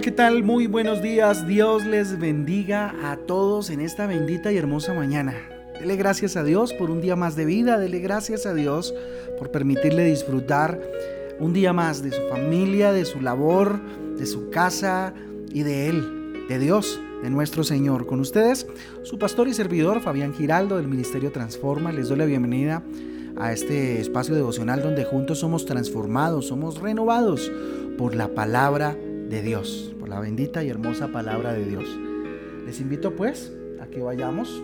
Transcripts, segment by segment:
¿qué tal? Muy buenos días. Dios les bendiga a todos en esta bendita y hermosa mañana. Dele gracias a Dios por un día más de vida. Dele gracias a Dios por permitirle disfrutar un día más de su familia, de su labor, de su casa y de Él, de Dios, de nuestro Señor. Con ustedes, su pastor y servidor Fabián Giraldo del Ministerio Transforma. Les doy la bienvenida a este espacio devocional donde juntos somos transformados, somos renovados por la palabra de Dios, por la bendita y hermosa palabra de Dios. Les invito pues a que vayamos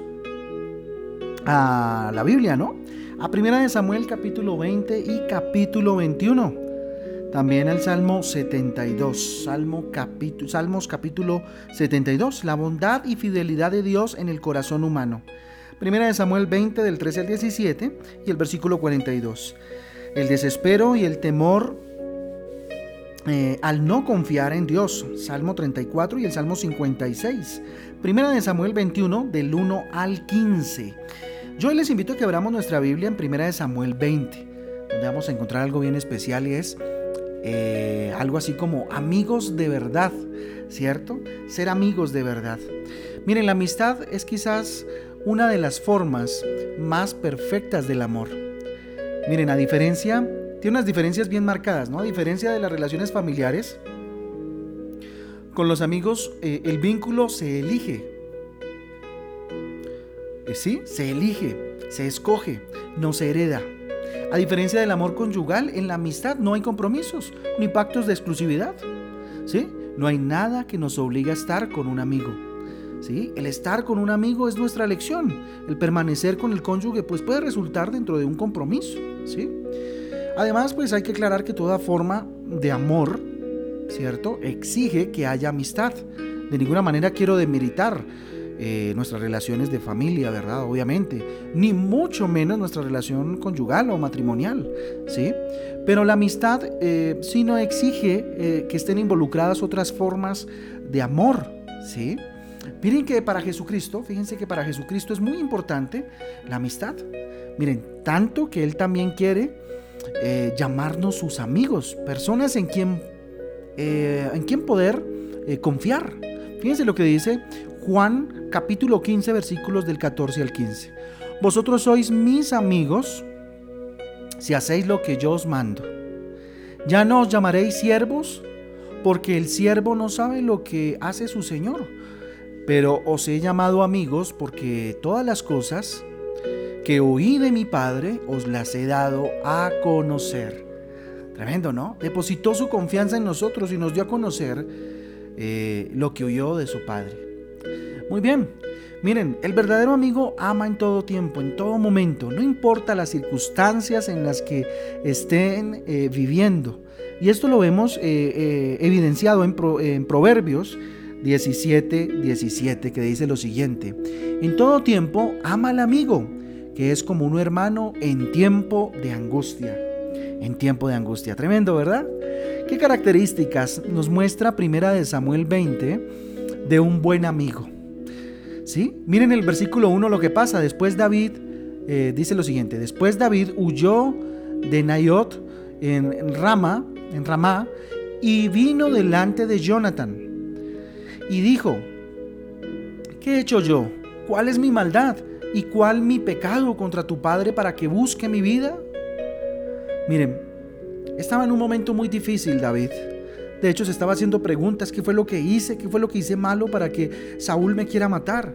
a la Biblia, ¿no? A Primera de Samuel capítulo 20 y capítulo 21. También el Salmo 72, Salmo capítulo, Salmos capítulo 72, la bondad y fidelidad de Dios en el corazón humano. Primera de Samuel 20 del 13 al 17 y el versículo 42. El desespero y el temor eh, al no confiar en Dios. Salmo 34 y el Salmo 56. Primera de Samuel 21 del 1 al 15. Yo hoy les invito a que abramos nuestra Biblia en Primera de Samuel 20, donde vamos a encontrar algo bien especial y es eh, algo así como amigos de verdad, ¿cierto? Ser amigos de verdad. Miren, la amistad es quizás una de las formas más perfectas del amor. Miren, a diferencia tiene unas diferencias bien marcadas, ¿no? A diferencia de las relaciones familiares, con los amigos eh, el vínculo se elige. Eh, sí, se elige, se escoge, no se hereda. A diferencia del amor conyugal, en la amistad no hay compromisos ni pactos de exclusividad. ¿Sí? No hay nada que nos obligue a estar con un amigo. ¿Sí? El estar con un amigo es nuestra elección. El permanecer con el cónyuge pues puede resultar dentro de un compromiso. ¿Sí? Además, pues hay que aclarar que toda forma de amor, ¿cierto? Exige que haya amistad. De ninguna manera quiero demeritar eh, nuestras relaciones de familia, ¿verdad? Obviamente. Ni mucho menos nuestra relación conyugal o matrimonial, ¿sí? Pero la amistad eh, sí no exige eh, que estén involucradas otras formas de amor, ¿sí? Miren que para Jesucristo, fíjense que para Jesucristo es muy importante la amistad. Miren, tanto que Él también quiere eh, llamarnos sus amigos, personas en quien, eh, en quien poder eh, confiar. Fíjense lo que dice Juan capítulo 15 versículos del 14 al 15. Vosotros sois mis amigos si hacéis lo que yo os mando. Ya no os llamaréis siervos porque el siervo no sabe lo que hace su Señor, pero os he llamado amigos porque todas las cosas que oí de mi Padre os las he dado a conocer. Tremendo, ¿no? Depositó su confianza en nosotros y nos dio a conocer eh, lo que oyó de su Padre. Muy bien, miren, el verdadero amigo ama en todo tiempo, en todo momento, no importa las circunstancias en las que estén eh, viviendo. Y esto lo vemos eh, evidenciado en, en Proverbios 17, 17, que dice lo siguiente, en todo tiempo ama al amigo que es como un hermano en tiempo de angustia. En tiempo de angustia. Tremendo, ¿verdad? ¿Qué características nos muestra Primera de Samuel 20 de un buen amigo? ¿Sí? Miren el versículo 1 lo que pasa. Después David eh, dice lo siguiente. Después David huyó de Nayot en Rama, en Ramá, y vino delante de Jonathan. Y dijo, ¿qué he hecho yo? ¿Cuál es mi maldad? ¿Y cuál mi pecado contra tu padre para que busque mi vida? Miren, estaba en un momento muy difícil David. De hecho, se estaba haciendo preguntas, ¿qué fue lo que hice? ¿Qué fue lo que hice malo para que Saúl me quiera matar?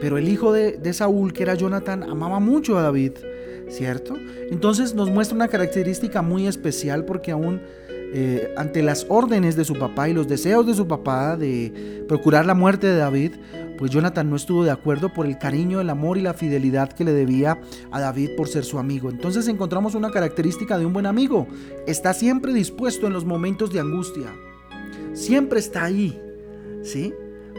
Pero el hijo de, Saúl, que era Jonathan, amaba mucho a David, ¿cierto? Entonces nos muestra una característica muy especial porque aún eh, ante las órdenes de su papá y los deseos de su papá de procurar la muerte de David, pues Jonathan no estuvo de acuerdo por el cariño, el amor y la fidelidad que le debía a David por ser su amigo. Entonces encontramos una característica de un buen amigo. Está siempre dispuesto en los momentos de angustia. Siempre está ahí. ¿Sí?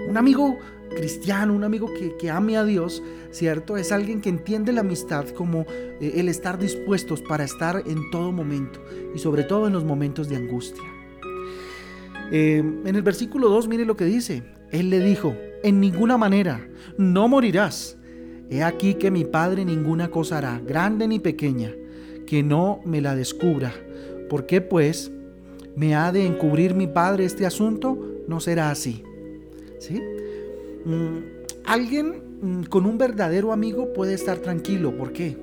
Un amigo cristiano, un amigo que, ame a Dios, ¿cierto? Es alguien que entiende la amistad como eh, el estar dispuestos para estar en todo momento y sobre todo en los momentos de angustia. Eh, en el versículo 2, mire lo que dice. Él le dijo, en ninguna manera, no morirás. He aquí que mi Padre ninguna cosa hará, grande ni pequeña, que no me la descubra. ¿Por qué pues me ha de encubrir mi Padre este asunto? no será así. ¿Sí? Mm, alguien mm, con un verdadero amigo puede estar tranquilo. ¿Por qué?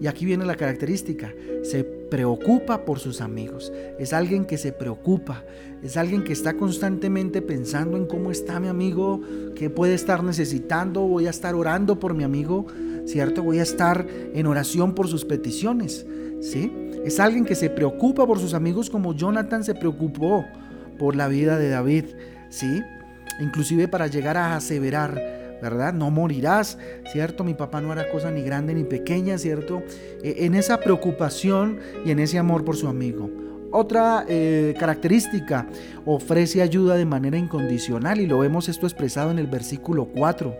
Y aquí viene la característica. Se preocupa por sus amigos. Es alguien que se preocupa. Es alguien que está constantemente pensando en cómo está mi amigo, qué puede estar necesitando. Voy a estar orando por mi amigo, ¿cierto? Voy a estar en oración por sus peticiones, ¿sí? Es alguien que se preocupa por sus amigos como Jonathan se preocupó por la vida de David, ¿sí? Inclusive para llegar a aseverar, ¿verdad? No morirás, ¿cierto? Mi papá no hará cosa ni grande ni pequeña, ¿cierto? E, en esa preocupación y en ese amor por su amigo. Otra eh, característica, ofrece ayuda de manera incondicional y lo vemos esto expresado en el versículo 4.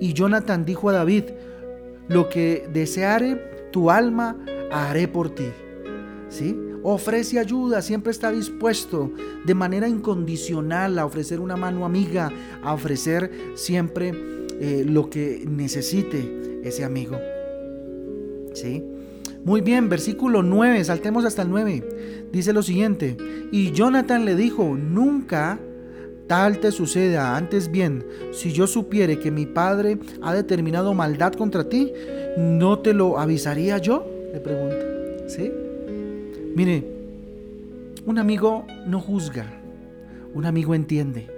Y Jonathan dijo a David, lo que deseare tu alma, haré por ti. ¿Sí? Ofrece ayuda, siempre está dispuesto de manera incondicional a ofrecer una mano amiga, a ofrecer siempre eh, lo que necesite ese amigo. ¿Sí? Muy bien, versículo 9, saltemos hasta el 9. Dice lo siguiente, y Jonathan le dijo, nunca tal te suceda, antes bien, si yo supiere que mi padre ha determinado maldad contra ti, ¿no te lo avisaría yo? Le pregunta. ¿Sí? Mire, un amigo no juzga, un amigo entiende,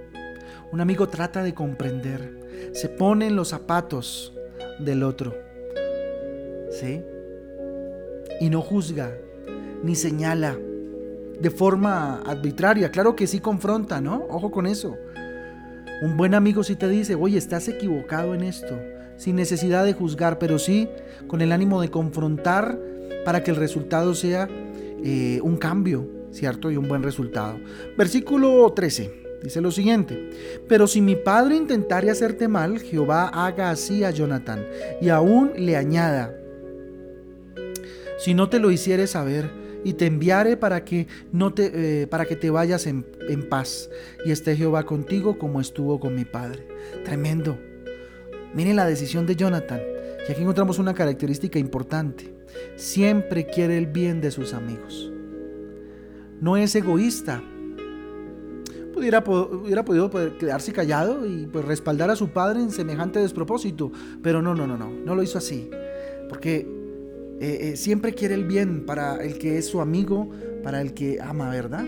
un amigo trata de comprender, se pone en los zapatos del otro, ¿sí? Y no juzga, ni señala de forma arbitraria. Claro que sí confronta, ¿no? Ojo con eso. Un buen amigo sí te dice, oye, estás equivocado en esto, sin necesidad de juzgar, pero sí con el ánimo de confrontar para que el resultado sea eh, un cambio, ¿cierto? Y un buen resultado. Versículo 13. Dice lo siguiente, pero si mi padre intentare hacerte mal, Jehová haga así a Jonathan y aún le añada, si no te lo hiciere saber y te enviare para que, no te, eh, para que te vayas en, en paz y esté Jehová contigo como estuvo con mi padre. Tremendo. Miren la decisión de Jonathan. Y aquí encontramos una característica importante. Siempre quiere el bien de sus amigos. No es egoísta, hubiera, hubiera podido quedarse callado y pues respaldar a su padre en semejante despropósito. Pero no, no, no, no, no lo hizo así. Porque eh, eh, siempre quiere el bien para el que es su amigo, para el que ama, ¿verdad?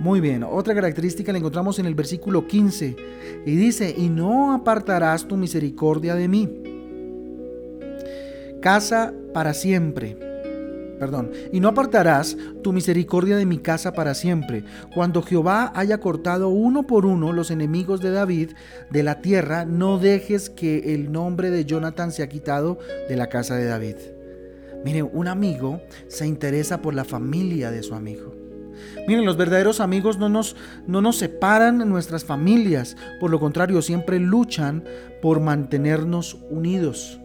Muy bien, otra característica la encontramos en el versículo 15 y dice, y no apartarás tu misericordia de mí. Casa para siempre perdón, y no apartarás tu misericordia de mi casa para siempre. Cuando Jehová haya cortado uno por uno los enemigos de David de la tierra, no dejes que el nombre de Jonathan sea quitado de la casa de David. Miren, un amigo se interesa por la familia de su amigo. Miren, los verdaderos amigos no nos, no nos separan nuestras familias, por lo contrario, siempre luchan por mantenernos unidos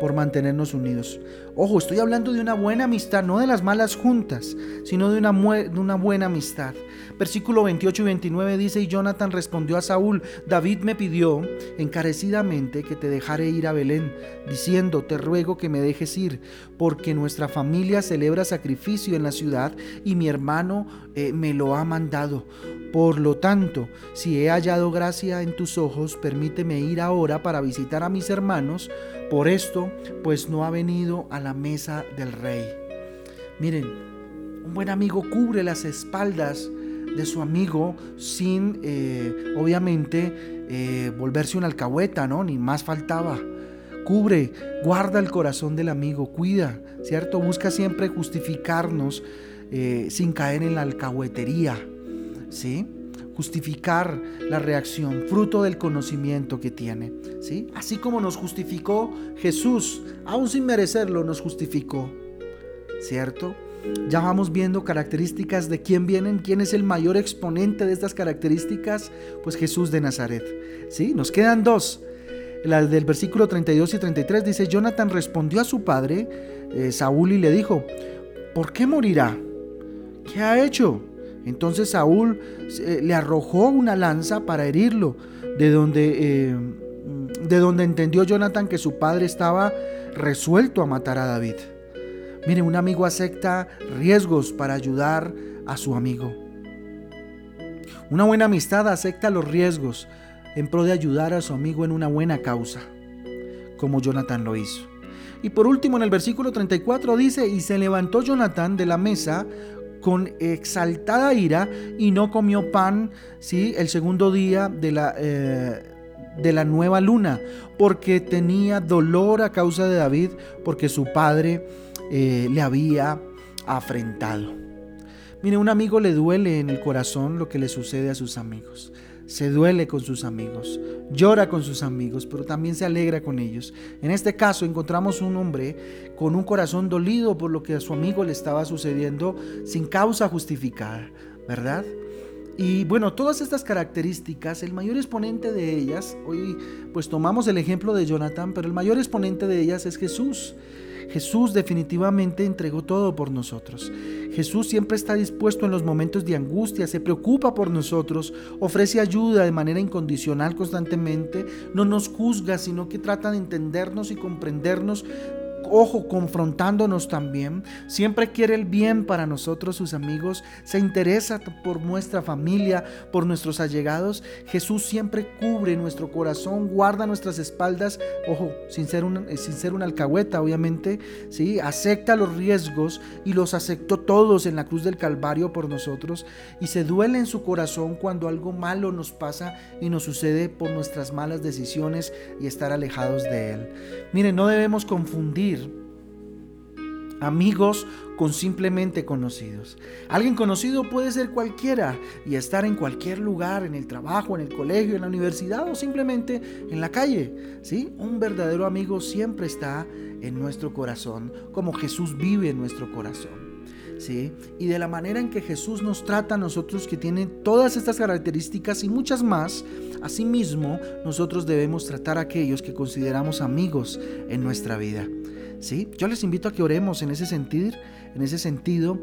por mantenernos unidos. Ojo, estoy hablando de una buena amistad, no de las malas juntas, sino de una, de una buena amistad. Versículo 28 y 29 dice, y Jonathan respondió a Saúl, David me pidió encarecidamente que te dejare ir a Belén, diciendo, te ruego que me dejes ir, porque nuestra familia celebra sacrificio en la ciudad y mi hermano eh, me lo ha mandado. Por lo tanto, si he hallado gracia en tus ojos, permíteme ir ahora para visitar a mis hermanos, por esto, pues no ha venido a la mesa del rey. Miren, un buen amigo cubre las espaldas de su amigo sin, eh, obviamente, eh, volverse una alcahueta, ¿no? Ni más faltaba. Cubre, guarda el corazón del amigo, cuida, ¿cierto? Busca siempre justificarnos eh, sin caer en la alcahuetería, ¿sí? Justificar la reacción, fruto del conocimiento que tiene. ¿sí? Así como nos justificó Jesús, aún sin merecerlo, nos justificó. ¿Cierto? Ya vamos viendo características de quién vienen, quién es el mayor exponente de estas características, pues Jesús de Nazaret. ¿Sí? Nos quedan dos. La del versículo 32 y 33 dice, Jonathan respondió a su padre, eh, Saúl, y le dijo, ¿por qué morirá? ¿Qué ha hecho? Entonces Saúl eh, le arrojó una lanza para herirlo, de donde, eh, de donde entendió Jonathan que su padre estaba resuelto a matar a David. Mire, un amigo acepta riesgos para ayudar a su amigo. Una buena amistad acepta los riesgos en pro de ayudar a su amigo en una buena causa, como Jonathan lo hizo. Y por último, en el versículo 34 dice, y se levantó Jonathan de la mesa con exaltada ira y no comió pan, ¿sí? El segundo día de la, eh, de la nueva luna, porque tenía dolor a causa de David, porque su padre eh, le había afrentado. Mire, un amigo le duele en el corazón lo que le sucede a sus amigos se duele con sus amigos, llora con sus amigos, pero también se alegra con ellos. En este caso encontramos un hombre con un corazón dolido por lo que a su amigo le estaba sucediendo sin causa justificada, ¿verdad? Y bueno, todas estas características, el mayor exponente de ellas, hoy pues tomamos el ejemplo de Jonathan, pero el mayor exponente de ellas es Jesús. Jesús definitivamente entregó todo por nosotros. Jesús siempre está dispuesto en los momentos de angustia, se preocupa por nosotros, ofrece ayuda de manera incondicional constantemente, no nos juzga, sino que trata de entendernos y comprendernos ojo, confrontándonos también. Siempre quiere el bien para nosotros, sus amigos. Se interesa por nuestra familia, por nuestros allegados. Jesús siempre cubre nuestro corazón, guarda nuestras espaldas. Ojo, sin ser, un, eh, sin ser una alcahueta, obviamente. ¿sí? Acepta los riesgos y los aceptó todos en la cruz del Calvario por nosotros. Y se duele en su corazón cuando algo malo nos pasa y nos sucede por nuestras malas decisiones y estar alejados de Él. Miren, no debemos confundir amigos con simplemente conocidos. Alguien conocido puede ser cualquiera y estar en cualquier lugar, en el trabajo, en el colegio, en la universidad o simplemente en la calle. ¿sí? Un verdadero amigo siempre está en nuestro corazón, como Jesús vive en nuestro corazón. ¿Sí? Y de la manera en que Jesús nos trata a nosotros, que tiene todas estas características y muchas más, asimismo nosotros debemos tratar a aquellos que consideramos amigos en nuestra vida. Yo les invito a que oremos en ese sentido, en ese sentido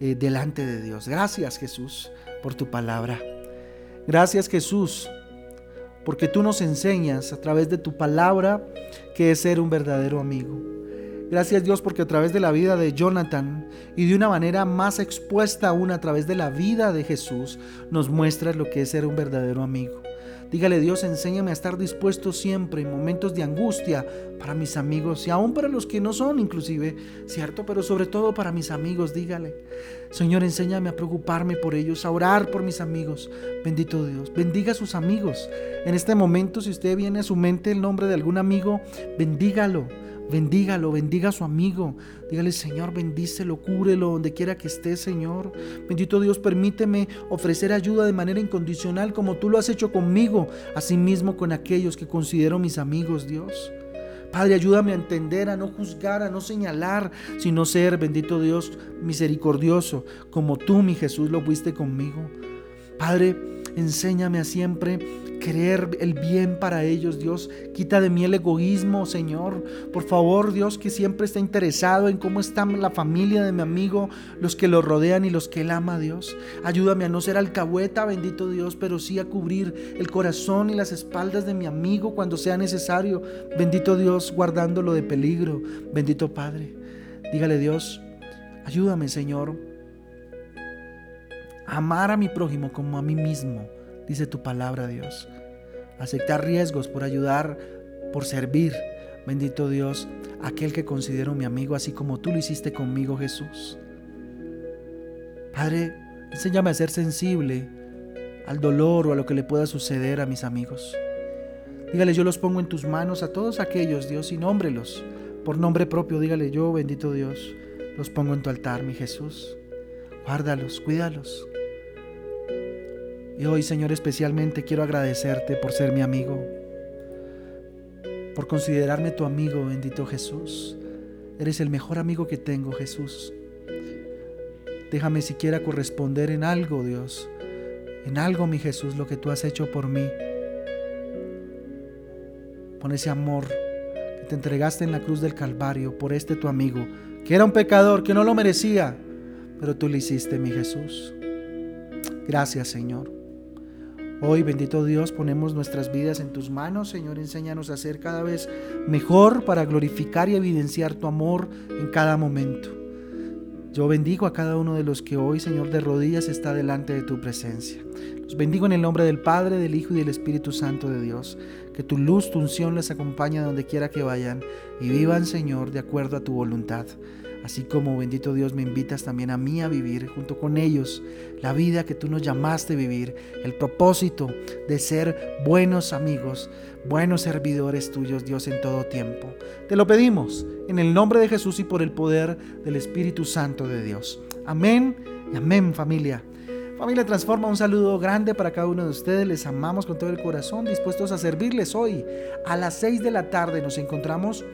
eh, delante de Dios. Gracias Jesús por tu palabra. Gracias Jesús porque tú nos enseñas a través de tu palabra que es ser un verdadero amigo. Gracias Dios porque a través de la vida de Jonathan y de una manera más expuesta aún a través de la vida de Jesús nos muestras lo que es ser un verdadero amigo. Dígale Dios, enséñame a estar dispuesto siempre en momentos de angustia para mis amigos y aún para los que no son inclusive, ¿cierto? Pero sobre todo para mis amigos, dígale. Señor, enséñame a preocuparme por ellos, a orar por mis amigos. Bendito Dios, bendiga a sus amigos. En este momento, si usted viene a su mente el nombre de algún amigo, bendígalo Bendígalo, bendiga a su amigo. Dígale, Señor, bendícelo, cúrelo donde quiera que esté, Señor. Bendito Dios, permíteme ofrecer ayuda de manera incondicional como tú lo has hecho conmigo, asimismo con aquellos que considero mis amigos, Dios. Padre, ayúdame a entender, a no juzgar, a no señalar, sino ser, bendito Dios, misericordioso, como tú, mi Jesús, lo fuiste conmigo. Padre, enséñame a siempre querer el bien para ellos, Dios. Quita de mí el egoísmo, Señor. Por favor, Dios, que siempre está interesado en cómo está la familia de mi amigo, los que lo rodean y los que él ama, Dios. Ayúdame a no ser alcahueta, bendito Dios, pero sí a cubrir el corazón y las espaldas de mi amigo cuando sea necesario. Bendito Dios, guardándolo de peligro. Bendito Padre. Dígale, Dios, ayúdame, Señor, amar a mi prójimo como a mí mismo dice tu palabra, Dios. Aceptar riesgos por ayudar, por servir. Bendito Dios, aquel que considero mi amigo, así como tú lo hiciste conmigo, Jesús. Padre, enséñame a ser sensible al dolor o a lo que le pueda suceder a mis amigos. Dígale, yo los pongo en tus manos a todos aquellos, Dios, y nómbrelos. Por nombre propio, dígale, yo, bendito Dios, los pongo en tu altar, mi Jesús. Guárdalos, cuídalos. Y hoy, Señor, especialmente quiero agradecerte por ser mi amigo, por considerarme tu amigo, bendito Jesús. Eres el mejor amigo que tengo, Jesús. Déjame siquiera corresponder en algo, Dios, en algo, mi Jesús, lo que tú has hecho por mí. Pon ese amor que te entregaste en la cruz del Calvario por este tu amigo, que era un pecador, que no lo merecía, pero tú lo hiciste, mi Jesús. Gracias, Señor. Hoy, bendito Dios, ponemos nuestras vidas en tus manos. Señor, enséñanos a ser cada vez mejor para glorificar y evidenciar tu amor en cada momento. Yo bendigo a cada uno de los que hoy, Señor, de rodillas está delante de tu presencia. Los bendigo en el nombre del Padre, del Hijo y del Espíritu Santo de Dios. Que tu luz, tu unción les acompañe donde quiera que vayan y vivan, Señor, de acuerdo a tu voluntad. Así como, bendito Dios, me invitas también a mí a vivir junto con ellos la vida que tú nos llamaste a vivir, el propósito de ser buenos amigos, buenos servidores tuyos, Dios, en todo tiempo. Te lo pedimos en el nombre de Jesús y por el poder del Espíritu Santo de Dios. Amén y amén, familia. Familia Transforma, un saludo grande para cada uno de ustedes. Les amamos con todo el corazón, dispuestos a servirles hoy. A las 6 de la tarde nos encontramos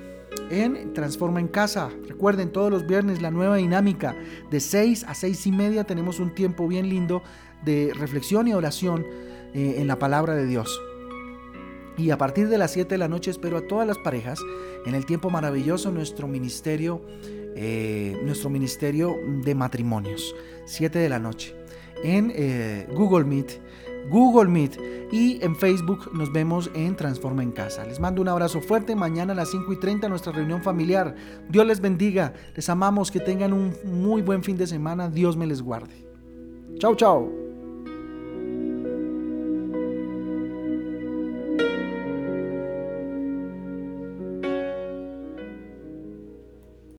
en Transforma en Casa. Recuerden, todos los viernes la nueva dinámica de 6 a 6 y media tenemos un tiempo bien lindo de reflexión y oración eh, en la palabra de Dios. Y a partir de las 7 de la noche espero a todas las parejas en el tiempo maravilloso nuestro ministerio, eh, nuestro ministerio de matrimonios. 7 de la noche en eh, Google Meet Google Meet y en Facebook nos vemos en Transforma en Casa. Les mando un abrazo fuerte. Mañana a las 5 y 30 nuestra reunión familiar. Dios les bendiga. Les amamos. Que tengan un muy buen fin de semana. Dios me les guarde. Chao, chao.